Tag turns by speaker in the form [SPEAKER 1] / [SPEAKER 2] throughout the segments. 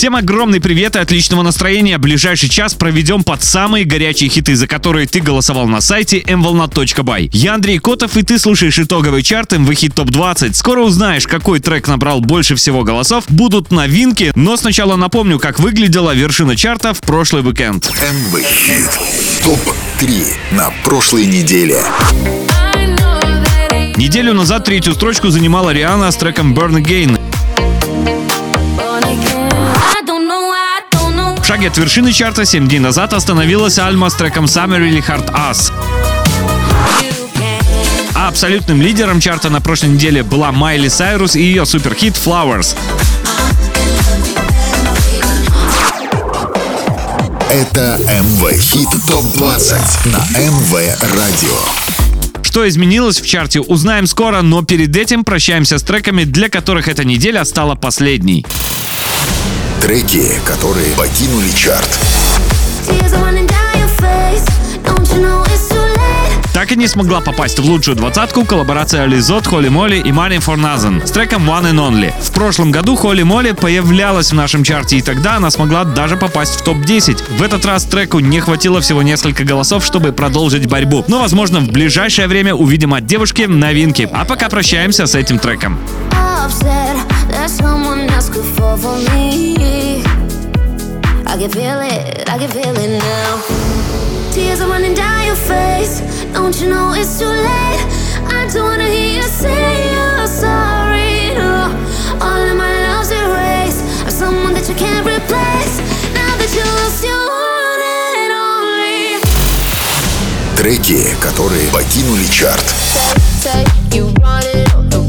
[SPEAKER 1] Всем огромный привет и отличного настроения. Ближайший час проведем под самые горячие хиты, за которые ты голосовал на сайте mvolna.by. Я Андрей Котов, и ты слушаешь итоговый чарт Хит Топ 20. Скоро узнаешь, какой трек набрал больше всего голосов. Будут новинки, но сначала напомню, как выглядела вершина чарта в прошлый уикенд.
[SPEAKER 2] МВ Хит ТОП-3 на прошлой неделе.
[SPEAKER 1] Неделю назад третью строчку занимала Риана с треком Burn Again. Шаге от вершины чарта 7 дней назад остановилась Альма с треком Summer Really Hard Us. А абсолютным лидером чарта на прошлой неделе была Майли Сайрус и ее суперхит Flowers.
[SPEAKER 2] Это МВ Хит ТОП-20 на МВ Радио.
[SPEAKER 1] Что изменилось в чарте, узнаем скоро, но перед этим прощаемся с треками, для которых эта неделя стала последней.
[SPEAKER 2] Треки, которые покинули чарт.
[SPEAKER 1] Так и не смогла попасть в лучшую двадцатку коллаборация Лизот, Холли Молли и Money for Nothing с треком One and Only. В прошлом году Холли Молли появлялась в нашем чарте, и тогда она смогла даже попасть в топ-10. В этот раз треку не хватило всего несколько голосов, чтобы продолжить борьбу. Но, возможно, в ближайшее время увидим от девушки новинки. А пока прощаемся с этим треком. I can feel it, I can feel it now. Tears are running down your face. Don't you know it's too late? I don't wanna hear you say you're sorry. No, all of my love's erased. I'm someone that you can't replace. Now that you lost your one and only.
[SPEAKER 2] Треки, которые покинули чарт.
[SPEAKER 3] Say, say you run it.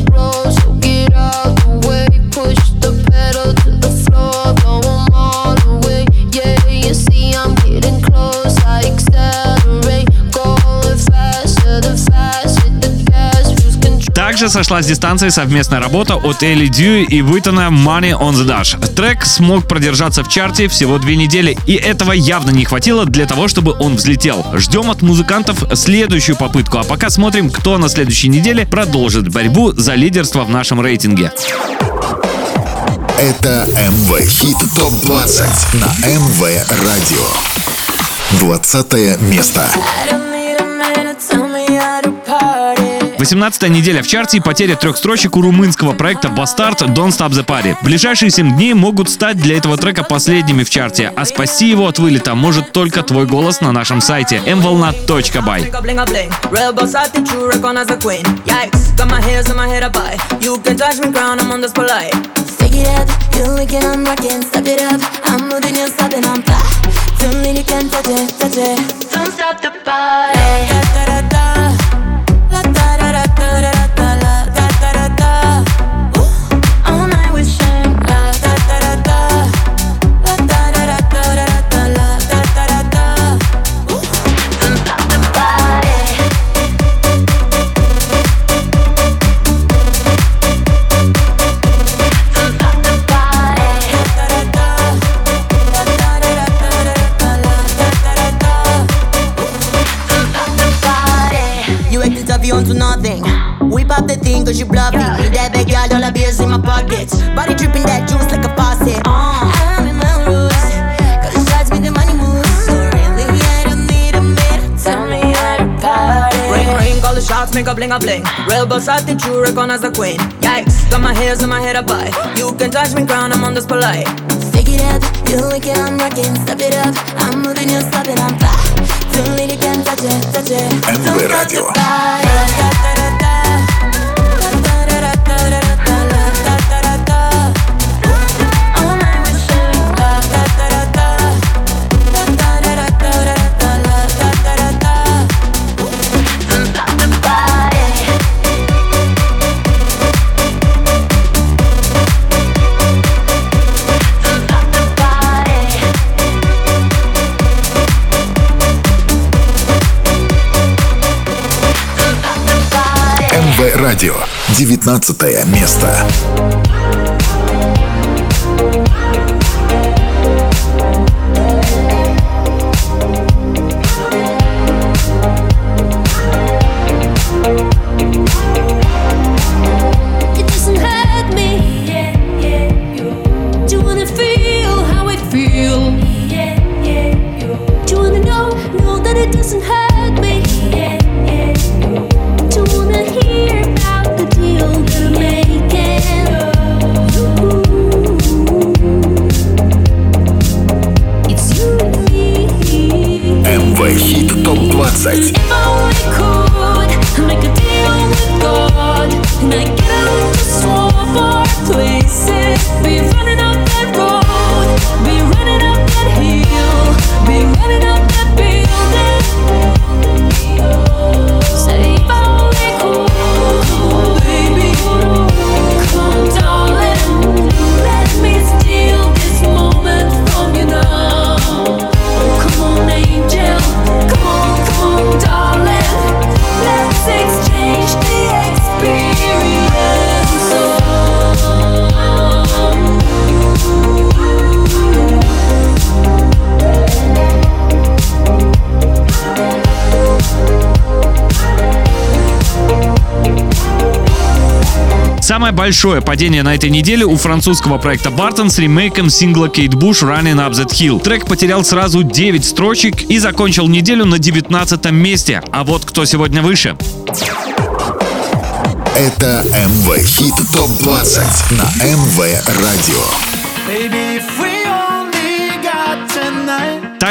[SPEAKER 1] Также сошла с дистанции совместная работа от Элли Дью и Уитона Money on the Dash. Трек смог продержаться в чарте всего две недели, и этого явно не хватило для того, чтобы он взлетел. Ждем от музыкантов следующую попытку, а пока смотрим, кто на следующей неделе продолжит борьбу за лидерство в нашем рейтинге.
[SPEAKER 2] Это МВ Хит ТОП-20 на МВ Радио. 20 место.
[SPEAKER 1] 18 неделя в чарте и потеря трех строчек у румынского проекта Bastard Don't Stop the Party. Ближайшие 7 дней могут стать для этого трека последними в чарте, а спасти его от вылета может только твой голос на нашем сайте mvolna.by. Don't stop the party.
[SPEAKER 4] Shots
[SPEAKER 5] make bling a bling. Real boss, I think you recognize the queen. Yikes, got my hairs in my head up high. You can touch me, crown, I'm on this polite.
[SPEAKER 4] Stick it up, you like it, I'm rocking. Step it up, I'm moving, you stop it, I'm fly. Don't need it, can touch it, touch it.
[SPEAKER 2] MV Radio. Радио. 19 место.
[SPEAKER 1] Большое падение на этой неделе у французского проекта Barton с ремейком сингла Кейт Буш Running Up That Hill. Трек потерял сразу 9 строчек и закончил неделю на 19 месте. А вот кто сегодня выше.
[SPEAKER 2] Это МВ Хит ТОП-20 на МВ Радио.
[SPEAKER 6] Baby, if we.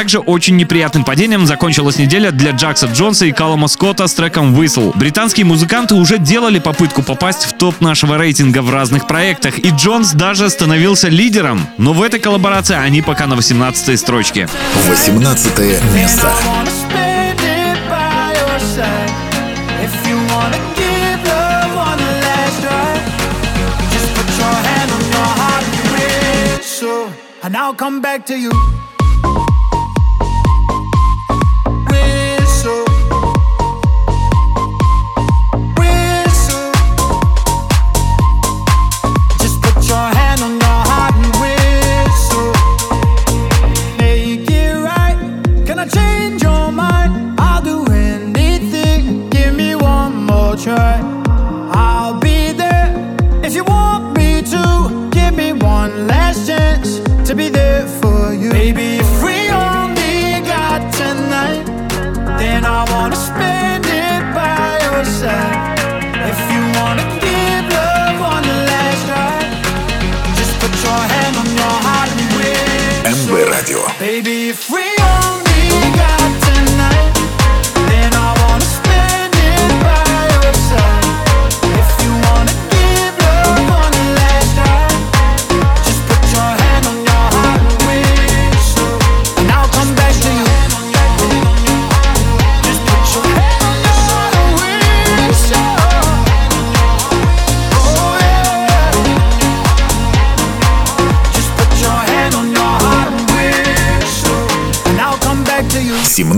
[SPEAKER 1] Также очень неприятным падением закончилась неделя для Джакса Джонса и Калума Скотта с треком Whistle. Британские музыканты уже делали попытку попасть в топ нашего рейтинга в разных проектах, и Джонс даже становился лидером. Но в этой коллаборации они пока на 18 строчке.
[SPEAKER 2] 18 место.
[SPEAKER 6] I wanna spend it by your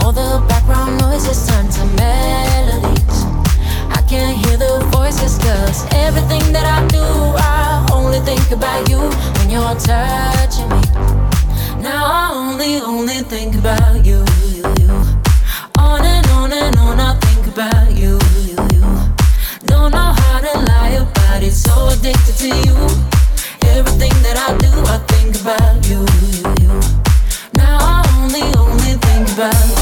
[SPEAKER 7] all the background noises turn to melodies. I can't hear the voices, cause everything that I do, I only think about you when you're touching me. Now I only, only think about you. On and on and on, I think about you. Don't know how to lie about it, so addicted to you. Everything that I do, I think about you. Now I only, only think about you,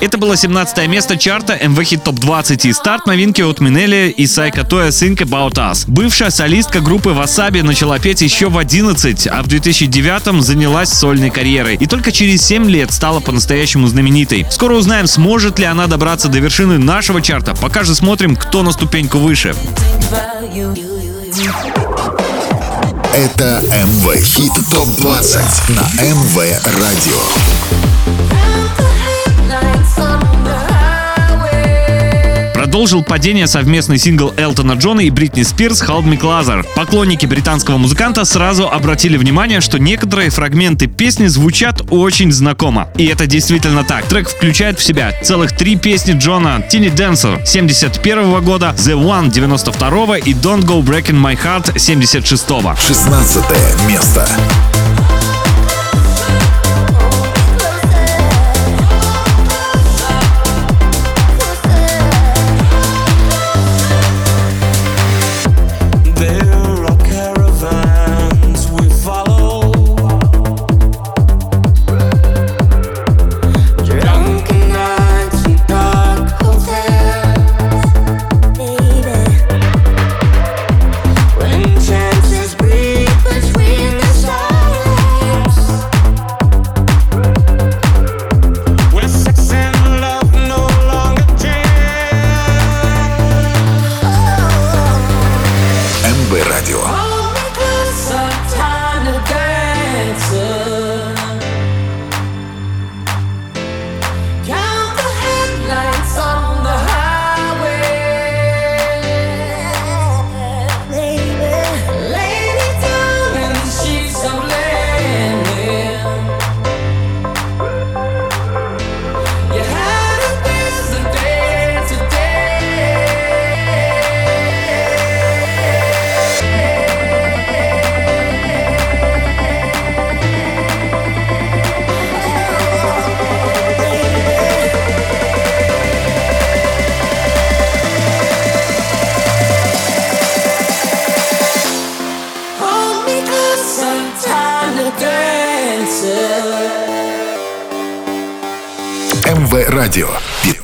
[SPEAKER 1] Это было 17 место чарта МВ Хит Топ 20 и старт новинки от Минели и Сайка Тоя Think About Us. Бывшая солистка группы Wasabi начала петь еще в 11, а в 2009 занялась сольной карьерой. И только через 7 лет стала по-настоящему знаменитой. Скоро узнаем, сможет ли она добраться до вершины нашего чарта. Пока же смотрим, кто на ступеньку выше.
[SPEAKER 7] Think about you.
[SPEAKER 2] Это МВ Хит ТОП-20 на МВ Радио.
[SPEAKER 1] Продолжил падение совместный сингл Элтона Джона и Бритни Спирс «Hold Me Closer». Поклонники британского музыканта сразу обратили внимание, что некоторые фрагменты песни звучат очень знакомо. И это действительно так. Трек включает в себя целых три песни Джона «Tiny Dancer» 71 года, «The One» 92 и «Don't Go Breaking My Heart» 76 -го.
[SPEAKER 2] 16 место.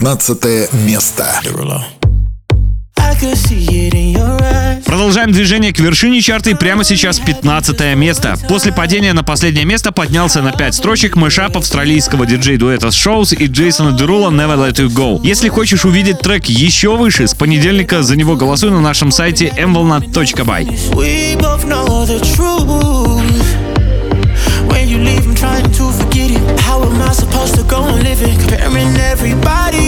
[SPEAKER 2] 15 место.
[SPEAKER 1] Продолжаем движение к вершине чарта и прямо сейчас 15 место. После падения на последнее место поднялся на 5 строчек мышап австралийского диджей-дуэта Shows и Джейсона Дерула Never Let You Go. Если хочешь увидеть трек еще выше, с понедельника за него голосуй на нашем сайте mvolna.by.
[SPEAKER 8] We both know the truth. When you leave, I'm trying to forget it. How am I supposed to go and live it? Comparing everybody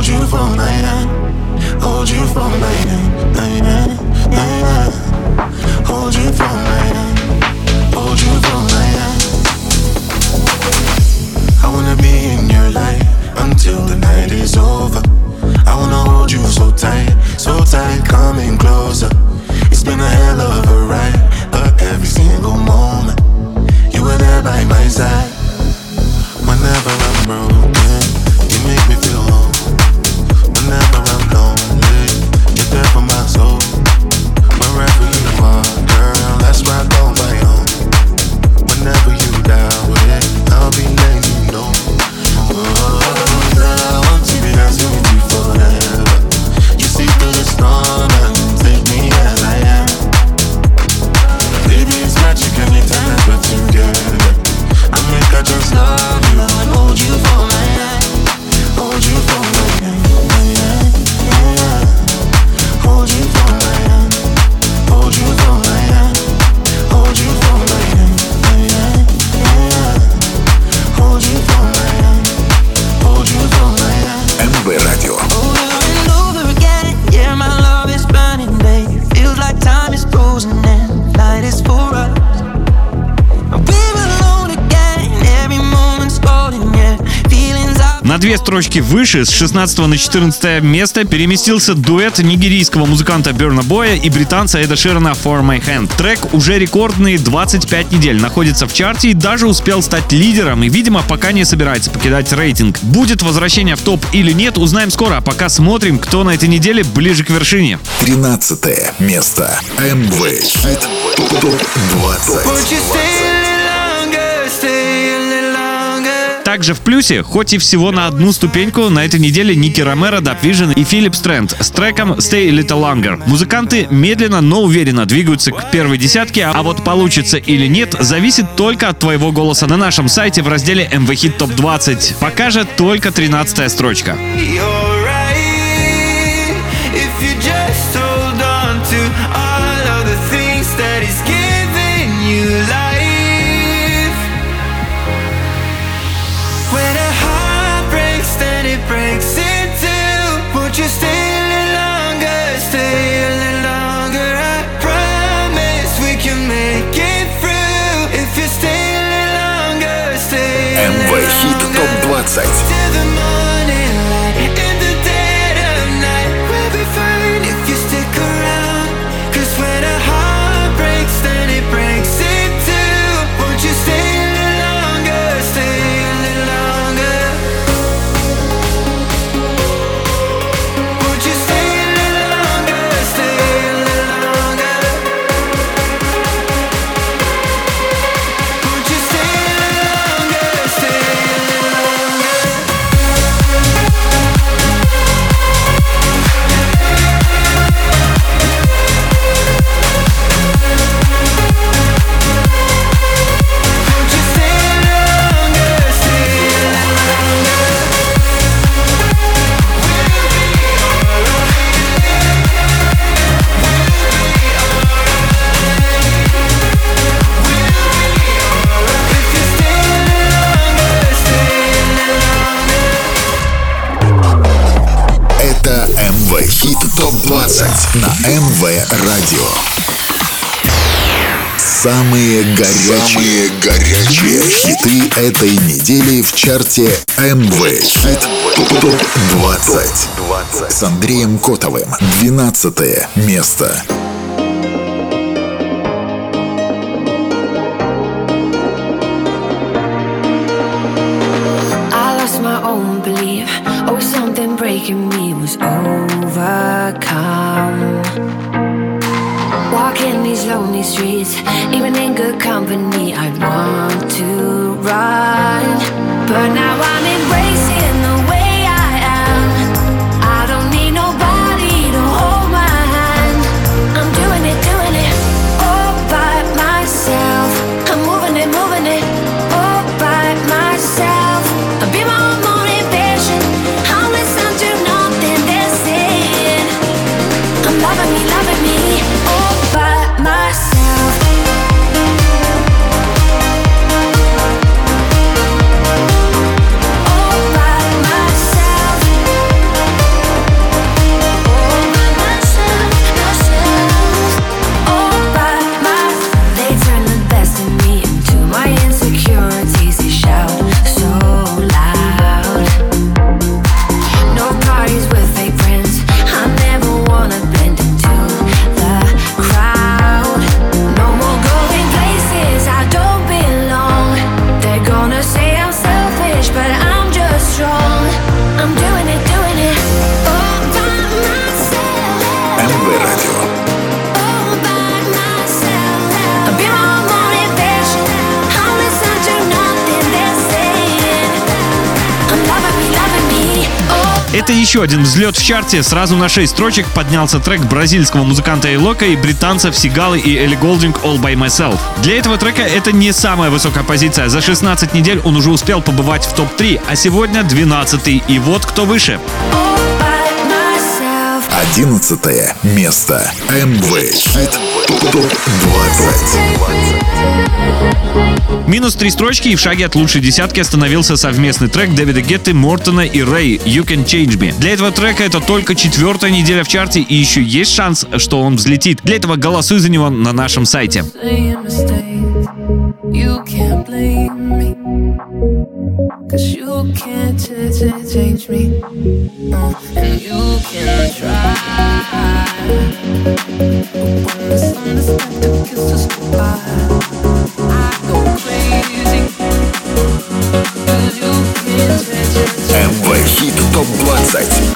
[SPEAKER 8] hold you for hand, hold you for my hand, hand, hand. Hold you for hand, hold you for hand. I wanna be in your life until the night is over. I wanna hold you so tight, so tight, coming closer. It's been a hell of a ride, but every single moment you were there by my side. Whenever I'm broken, make me feel I'm
[SPEAKER 1] две строчки выше, с 16 на 14 место, переместился дуэт нигерийского музыканта Берна Боя и британца Эда Ширана For My Hand. Трек уже рекордные 25 недель находится в чарте и даже успел стать лидером и, видимо, пока не собирается покидать рейтинг. Будет возвращение в топ или нет, узнаем скоро, а пока смотрим, кто на этой неделе ближе к вершине.
[SPEAKER 2] 13 место. МВ Хит ТОП-20.
[SPEAKER 1] Также в плюсе, хоть и всего на одну ступеньку, на этой неделе Ники Ромеро, Vision и Филипп Стрэнд с треком Stay a Little Longer. Музыканты медленно, но уверенно двигаются к первой десятке, а вот получится или нет, зависит только от твоего голоса на нашем сайте в разделе MV Hit Top 20. Пока же только 13 строчка.
[SPEAKER 9] ТОП-20 ТОП-20 на МВ Радио. Самые горячие, Самые горячие хиты этой недели в чарте МВ Хит ТОП-20 с Андреем Котовым. 12 место.
[SPEAKER 1] Еще один взлет в чарте. Сразу на 6 строчек поднялся трек бразильского музыканта Эйлока и британцев Сигалы и Элли Голдинг All By Myself. Для этого трека это не самая высокая позиция. За 16 недель он уже успел побывать в топ-3, а сегодня 12 И вот кто выше.
[SPEAKER 10] Myself.
[SPEAKER 9] 11 место. МВ Хит ТОП-20
[SPEAKER 1] Минус три строчки и в шаге от лучшей десятки остановился совместный трек Дэвида Гетты, Мортона и Рэй «You Can Change Me». Для этого трека это только четвертая неделя в чарте и еще есть шанс, что он взлетит. Для этого голосуй за него на нашем сайте.
[SPEAKER 2] You can't blame me. Cause you can't change me. Uh, and you can try. But when the sun is left to kiss us goodbye, I go crazy. Cause you can't change me. МВ Хит ТОП 20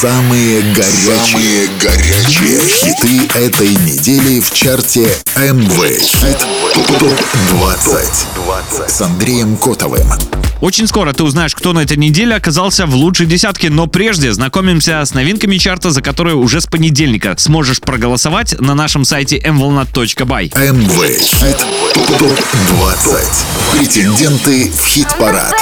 [SPEAKER 2] Самые горячие, горячие хиты этой недели в чарте МВ Хит ТОП-20 с Андреем Котовым.
[SPEAKER 1] Очень скоро ты узнаешь, кто на этой неделе оказался в лучшей десятке, но прежде знакомимся с новинками чарта, за которые уже с понедельника сможешь проголосовать на нашем сайте mvolnat.by.
[SPEAKER 2] МВ Хит ТОП-20. Претенденты в хит-парад.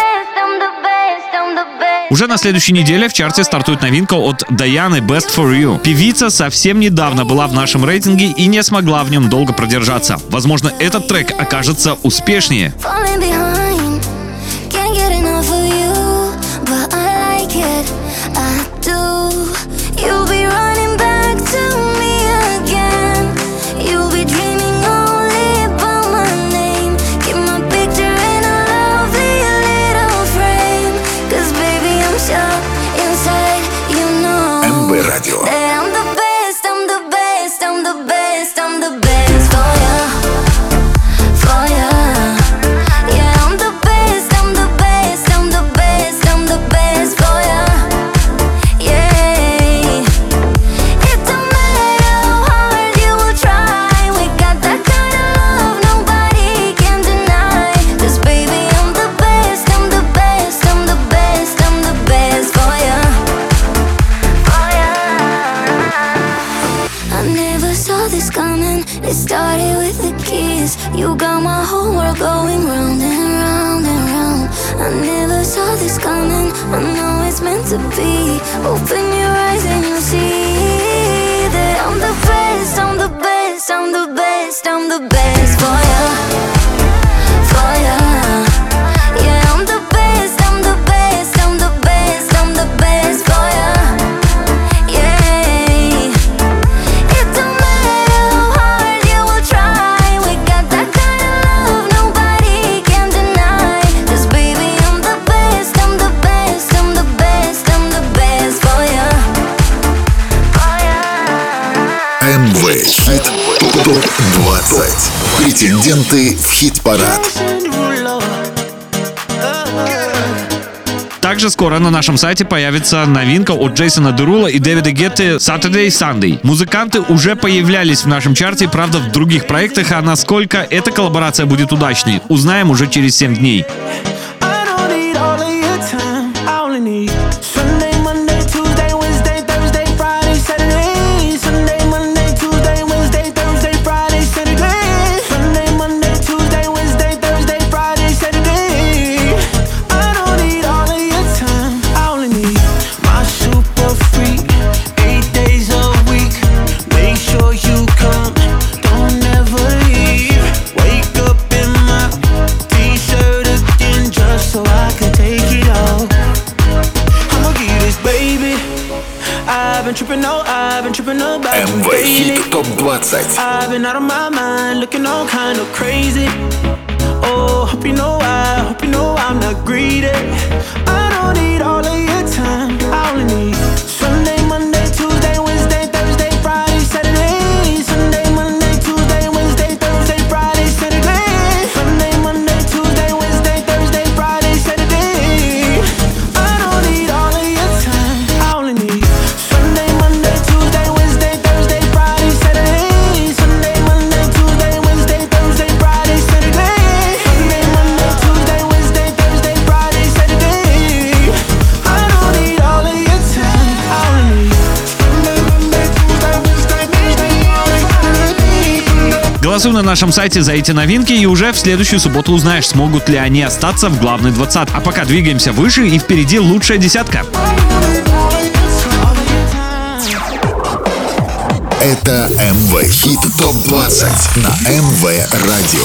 [SPEAKER 1] Уже на следующей неделе в чарте стартует новинка от Даяны Best for You. Певица совсем недавно была в нашем рейтинге и не смогла в нем долго продержаться. Возможно, этот трек окажется успешнее.
[SPEAKER 11] Falling behind, Open your eyes and you'll see that I'm the best. I'm the best. I'm the best. I'm the best
[SPEAKER 2] ТОП-20. Претенденты в хит-парад.
[SPEAKER 1] Также скоро на нашем сайте появится новинка от Джейсона Дерула и Дэвида Гетты Saturday Sunday. Музыканты уже появлялись в нашем чарте, правда, в других проектах, а насколько эта коллаборация будет удачной, узнаем уже через 7 дней.
[SPEAKER 8] been tripping, no, I've been tripping about you,
[SPEAKER 2] МВ
[SPEAKER 8] baby.
[SPEAKER 2] Хит ТОП-20.
[SPEAKER 8] I've been out of my mind, looking all kind of crazy. Oh, hope you know I, hope you know I'm not greedy. I don't need all of your time. I only need
[SPEAKER 1] Голосуй на нашем сайте за эти новинки и уже в следующую субботу узнаешь, смогут ли они остаться в главной 20. А пока двигаемся выше и впереди лучшая десятка.
[SPEAKER 2] Это МВ Хит ТОП-20 на МВ Радио.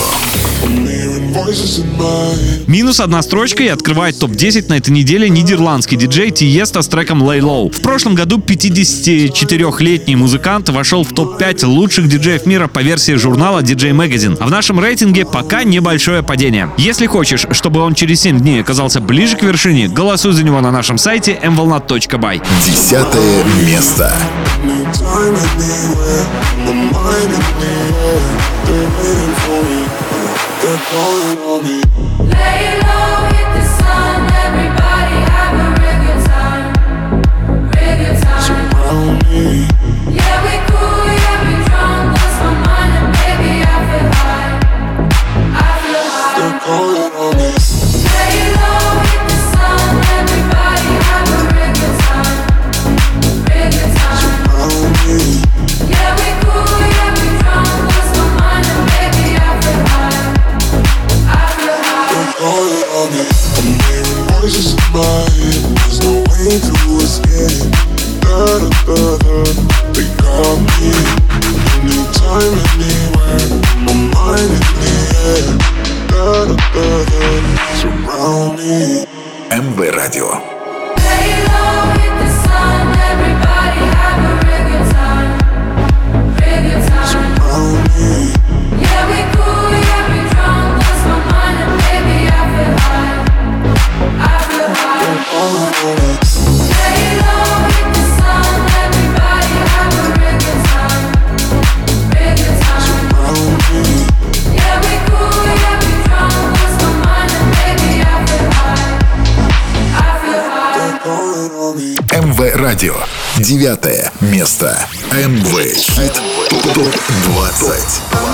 [SPEAKER 1] Минус одна строчка и открывает топ-10 на этой неделе нидерландский диджей Тиеста с треком Lay Low. В прошлом году 54-летний музыкант вошел в топ-5 лучших диджеев мира по версии журнала DJ Magazine. А в нашем рейтинге пока небольшое падение. Если хочешь, чтобы он через 7 дней оказался ближе к вершине, голосуй за него на нашем сайте mvolnat.by.
[SPEAKER 2] Десятое место.
[SPEAKER 12] Time anywhere. Mind. They're waiting for me. They're calling on me.
[SPEAKER 3] Lay low,
[SPEAKER 2] радио. Девятое место. МВ Хит
[SPEAKER 13] ТОП-20.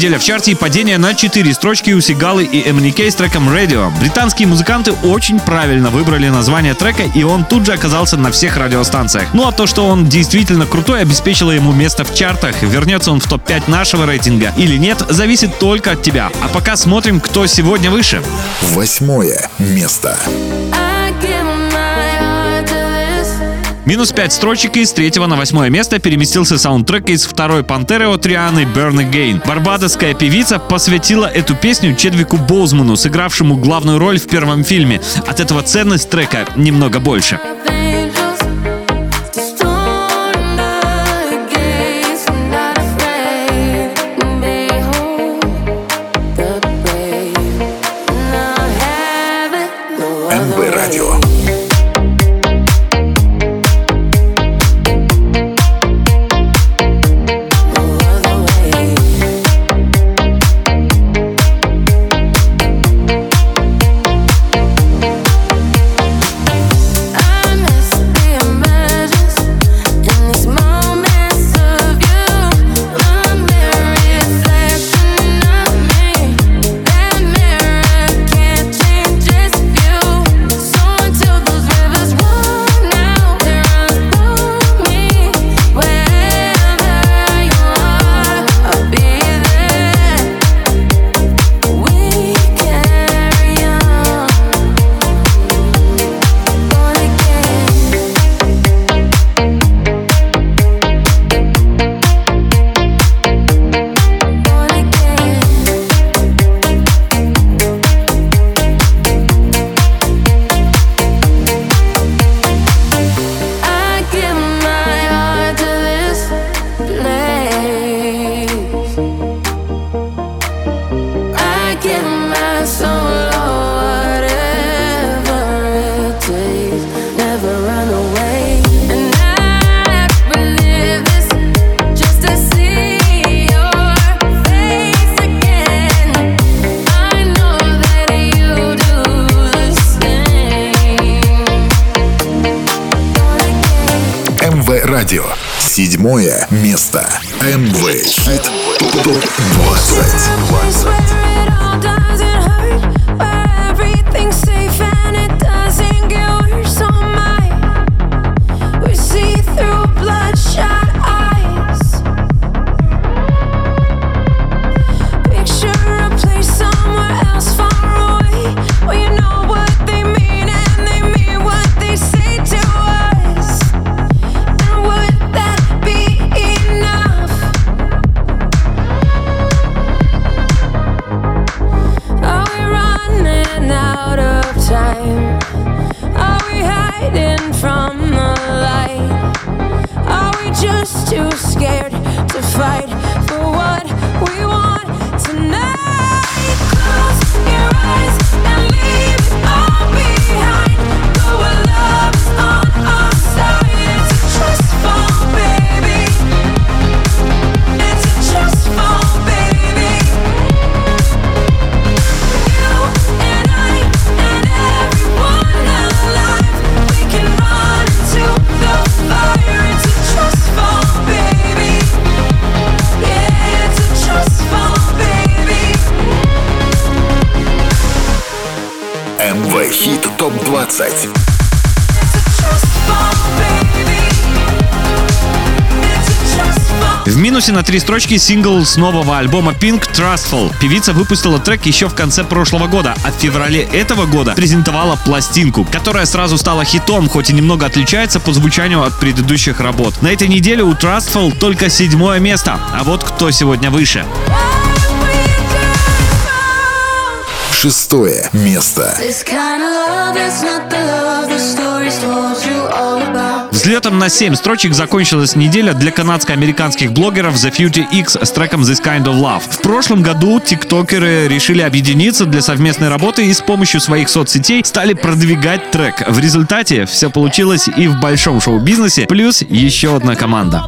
[SPEAKER 13] неделя в чарте и падение на 4 строчки у Сигалы и МНК с треком Radio. Британские музыканты очень правильно выбрали название трека, и он тут же оказался на всех радиостанциях. Ну а то, что он действительно крутой, обеспечило ему место в чартах. Вернется он в топ-5 нашего рейтинга или нет, зависит только от тебя. А пока смотрим, кто сегодня выше.
[SPEAKER 2] Восьмое место.
[SPEAKER 7] А
[SPEAKER 13] Минус 5 строчек из третьего на восьмое место переместился саундтрек из второй пантеры от Рианы Burn Again. Барбадоская певица посвятила эту песню Чедвику Боузману, сыгравшему главную роль в первом фильме. От этого ценность трека немного больше.
[SPEAKER 1] минусе на три строчки сингл с нового альбома Pink Trustful. Певица выпустила трек еще в конце прошлого года, а в феврале этого года презентовала пластинку, которая сразу стала хитом, хоть и немного отличается по звучанию от предыдущих работ. На этой неделе у Trustful только седьмое место, а вот кто сегодня выше.
[SPEAKER 7] шестое место.
[SPEAKER 1] Взлетом на 7 строчек закончилась неделя для канадско-американских блогеров The Future X с треком This Kind of Love. В прошлом году тиктокеры решили объединиться для совместной работы и с помощью своих соцсетей стали продвигать трек. В результате все получилось и в большом шоу-бизнесе, плюс еще одна команда.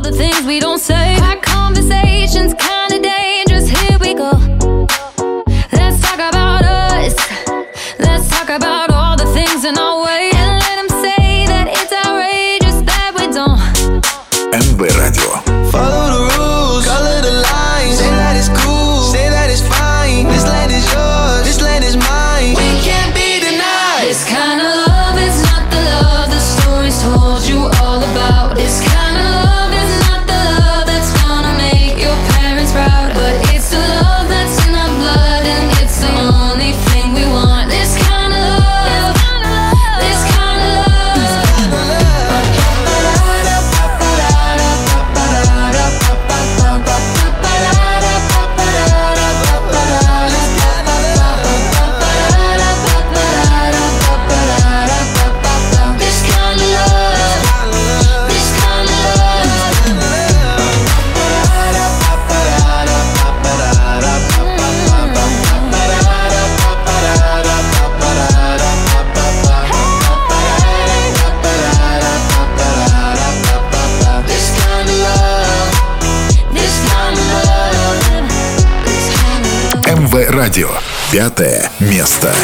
[SPEAKER 7] пятое место.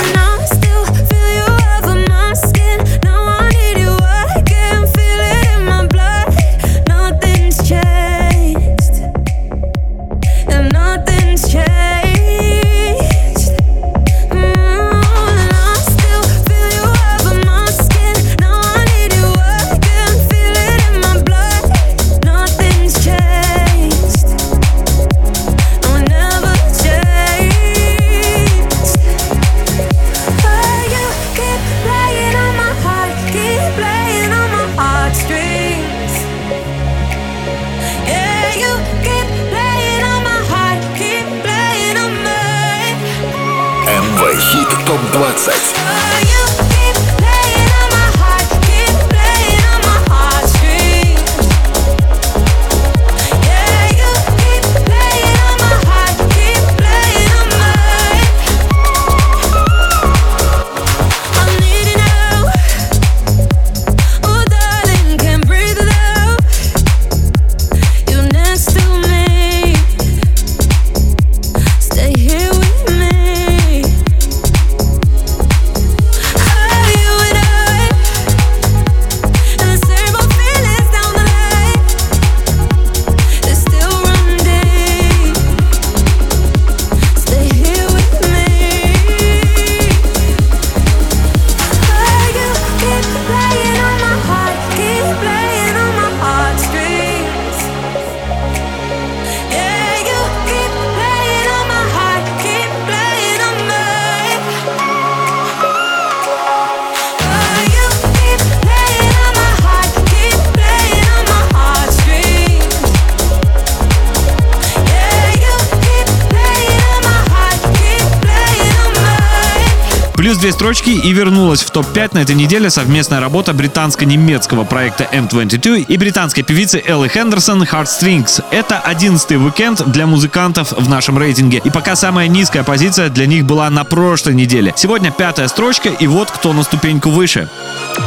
[SPEAKER 1] И вернулась в топ-5 на этой неделе совместная работа британско-немецкого проекта M22 и британской певицы Эллы Хендерсон Heartstrings. Это одиннадцатый уикенд для музыкантов в нашем рейтинге. И пока самая низкая позиция для них была на прошлой неделе. Сегодня пятая строчка, и вот кто на ступеньку выше.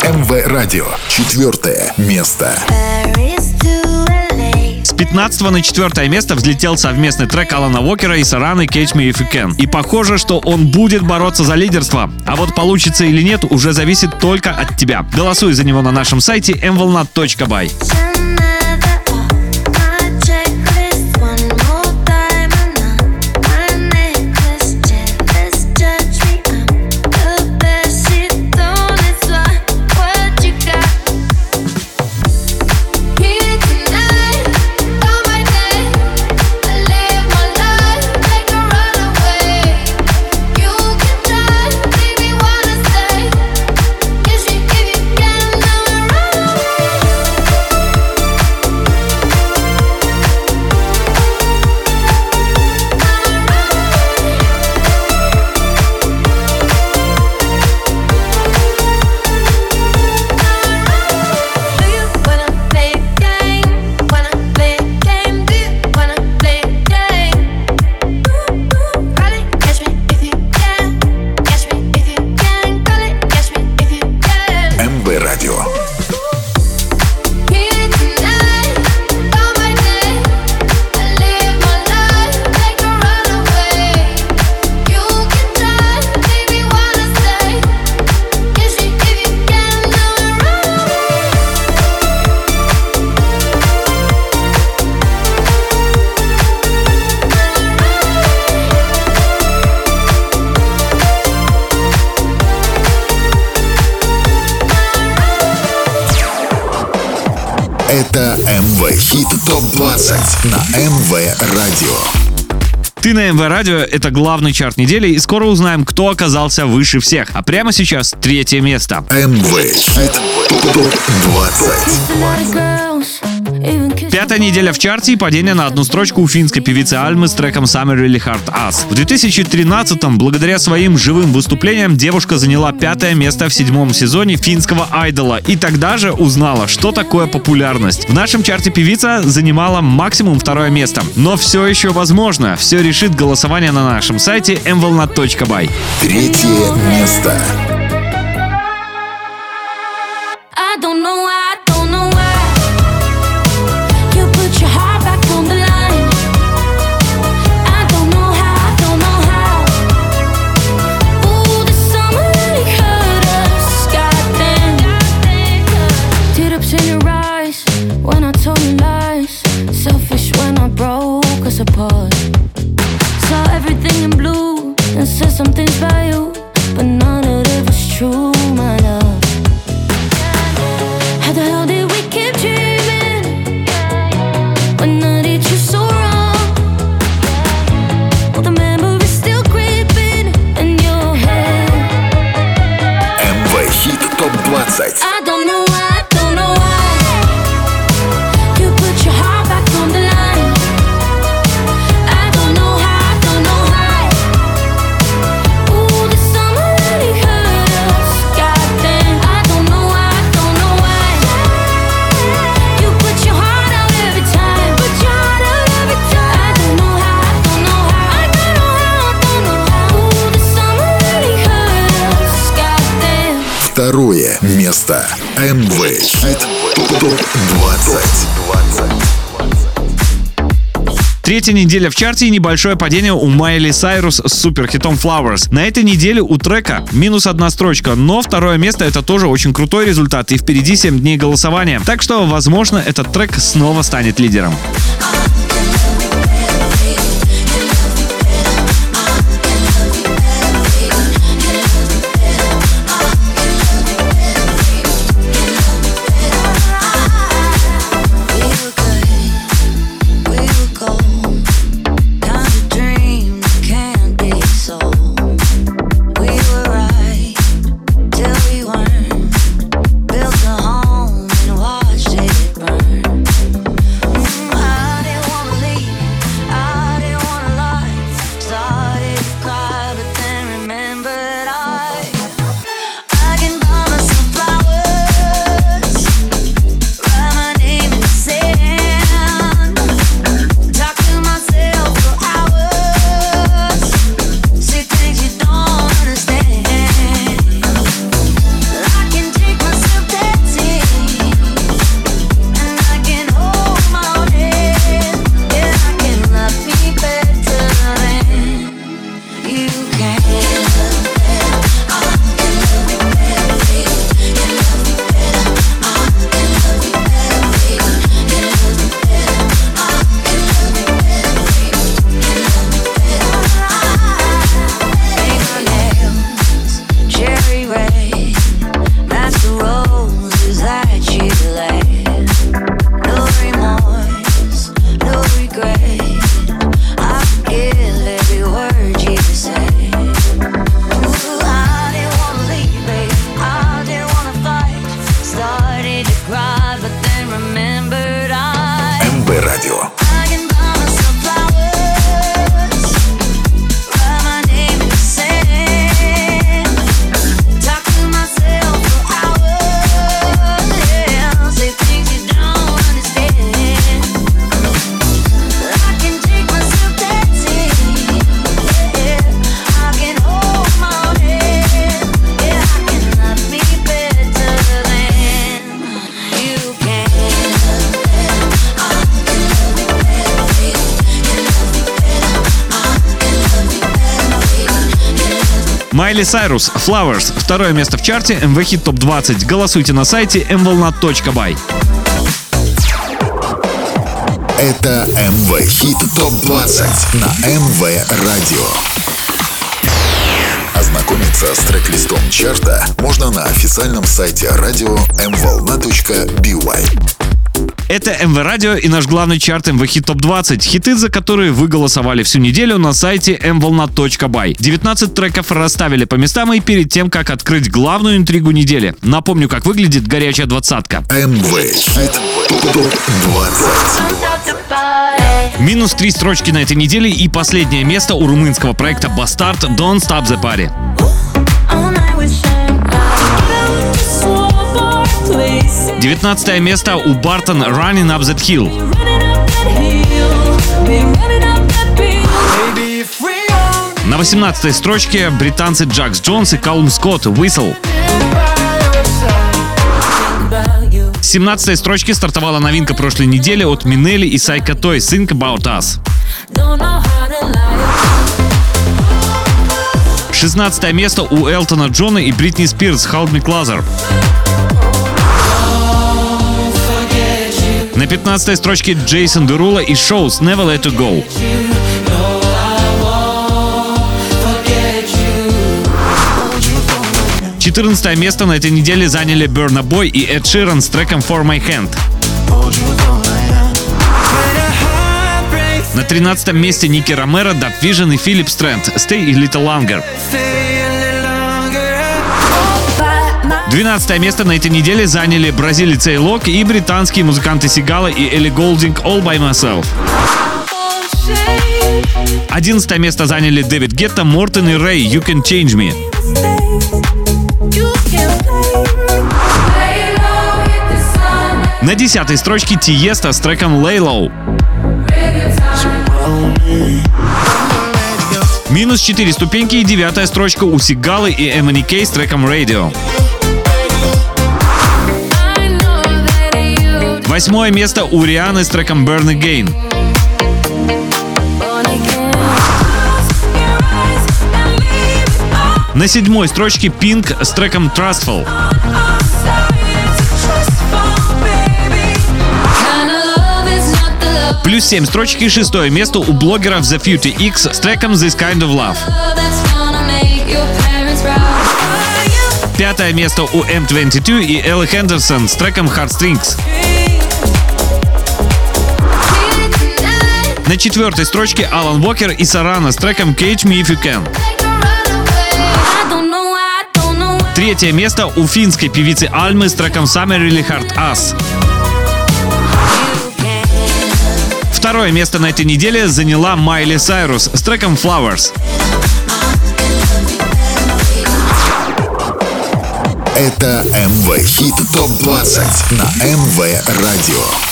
[SPEAKER 7] МВ Радио. Четвертое место.
[SPEAKER 11] Paris
[SPEAKER 1] 15 на 4 место взлетел совместный трек Алана Уокера и Сараны Catch Me If You Can. И похоже, что он будет бороться за лидерство. А вот получится или нет, уже зависит только от тебя. Голосуй за него на нашем сайте mvolnat.by.
[SPEAKER 7] Радио.
[SPEAKER 1] Ты на МВ Радио — это главный чарт недели, и скоро узнаем, кто оказался выше всех. А прямо сейчас третье место.
[SPEAKER 7] МВ Хит ТОП-20.
[SPEAKER 1] Пятая неделя в чарте и падение на одну строчку у финской певицы Альмы с треком Summer Really Hard Us. В 2013-м, благодаря своим живым выступлениям, девушка заняла пятое место в седьмом сезоне финского айдола и тогда же узнала, что такое популярность. В нашем чарте певица занимала максимум второе место. Но все еще возможно. Все решит голосование на нашем сайте mvolnat.by.
[SPEAKER 7] Третье место. Второе место. МВ Хит ТОП-20.
[SPEAKER 1] Третья неделя в чарте и небольшое падение у Майли Сайрус с суперхитом Flowers. На этой неделе у трека минус одна строчка, но второе место это тоже очень крутой результат и впереди 7 дней голосования. Так что, возможно, этот трек снова станет лидером. Майли Сайрус, Flowers. Второе место в чарте МВ Хит Топ 20. Голосуйте на сайте mvolna.by.
[SPEAKER 2] Это МВ Хит Топ 20 на МВ Радио. Ознакомиться с трек-листом чарта можно на официальном сайте радио mvolna.by.
[SPEAKER 1] Это МВ Радио и наш главный чарт МВ Хит Топ 20. Хиты, за которые вы голосовали всю неделю на сайте mvolna.by. 19 треков расставили по местам и перед тем, как открыть главную интригу недели. Напомню, как выглядит горячая двадцатка.
[SPEAKER 2] МВ Хит Топ 20.
[SPEAKER 1] Минус три строчки на этой неделе и последнее место у румынского проекта Bastard Don't Stop the Party. 19 место у Бартон Running Up That Hill. На 18 строчке британцы Джакс Джонс и Калум Скотт Whistle.
[SPEAKER 8] by your side.
[SPEAKER 1] С 17 строчки стартовала новинка прошлой недели от Минели и Сайка Той Think About Us.
[SPEAKER 7] Don't know how to lie.
[SPEAKER 1] 16 место у Элтона Джона и Бритни Спирс Hold Me Closer. На 15 строчке Джейсон Дерула и Shows Never Let You Go. 14 место на этой неделе заняли Burna Boy и Эд Ширан с треком For My Hand. На 13 месте Ники Ромеро, Даб Vision и Филипп Стрэнд Stay a Little Longer.
[SPEAKER 8] Stay
[SPEAKER 1] 12 место на этой неделе заняли бразилец Эйлок и британские музыканты Сигала и Элли Голдинг All By Myself. 11 место заняли Дэвид Гетта, Мортон и Рэй You Can Change Me. На 10 строчке Тиеста с треком Lay. Минус 4 ступеньки и девятая строчка у Сигалы и Эмани Кей с треком Radio. Восьмое место у Рианы с треком Burn Again. На седьмой строчке Pink с треком Trustful. Плюс 7 строчек и шестое место у блогеров The Future X с треком This Kind of Love. Пятое место у M22 и Элли Хендерсон с треком Heartstrings. На четвертой строчке Алан Уокер и Сарана с треком Catch Me If You Can. Третье место у финской певицы Альмы с треком Summer Really Hard Us. Второе место на этой неделе заняла Майли Сайрус с треком Flowers.
[SPEAKER 2] Это МВ Хит Топ 20 на МВ Радио.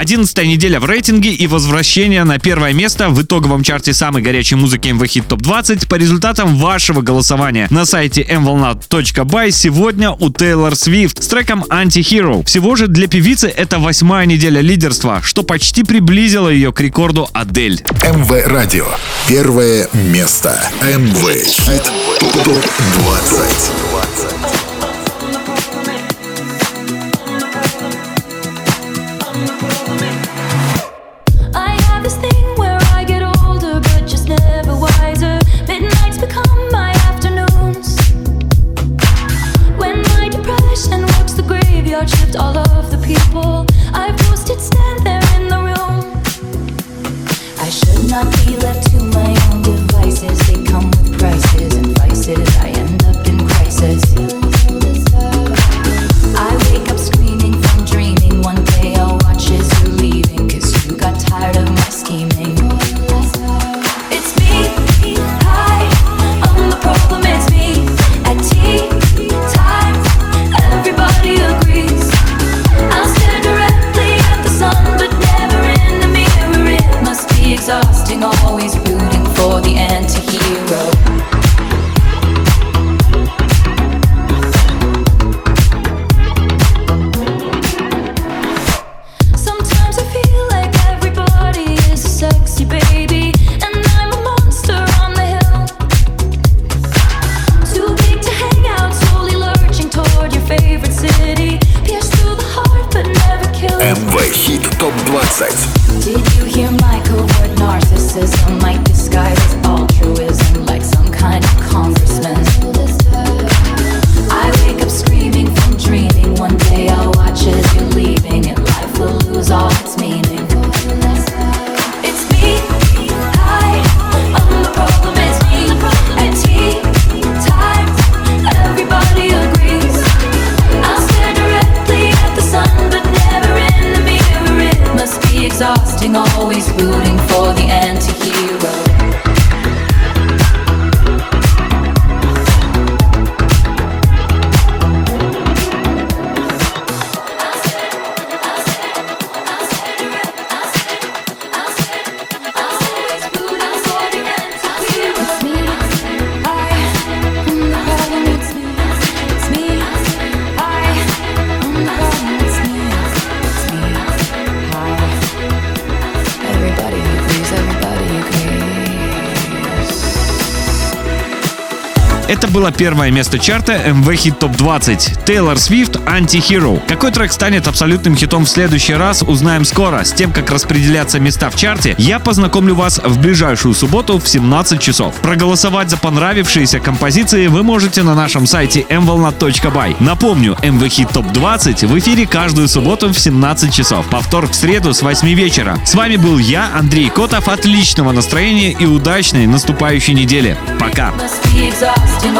[SPEAKER 1] Одиннадцатая неделя в рейтинге и возвращение на первое место в итоговом чарте самой горячей музыки МВ Хит Топ 20 по результатам вашего голосования на сайте mvolna.by сегодня у Тейлор Свифт с треком Anti-Hero. Всего же для певицы это восьмая неделя лидерства, что почти приблизило ее к рекорду Адель.
[SPEAKER 2] МВ Радио. Первое место. МВ Хит Топ 20.
[SPEAKER 1] Было первое место чарта MV Hit Top 20. Тейлор Свифт Anti-Hero. Какой трек станет абсолютным хитом в следующий раз, узнаем скоро. С тем, как распределяться места в чарте, я познакомлю вас в ближайшую субботу в 17 часов. Проголосовать за понравившиеся композиции вы можете на нашем сайте mvolna.by. Напомню, MV Hit Top 20 в эфире каждую субботу в 17 часов. Повтор в среду с 8 вечера. С вами был я, Андрей Котов. Отличного настроения и удачной наступающей недели. Пока!
[SPEAKER 11] Exhausting,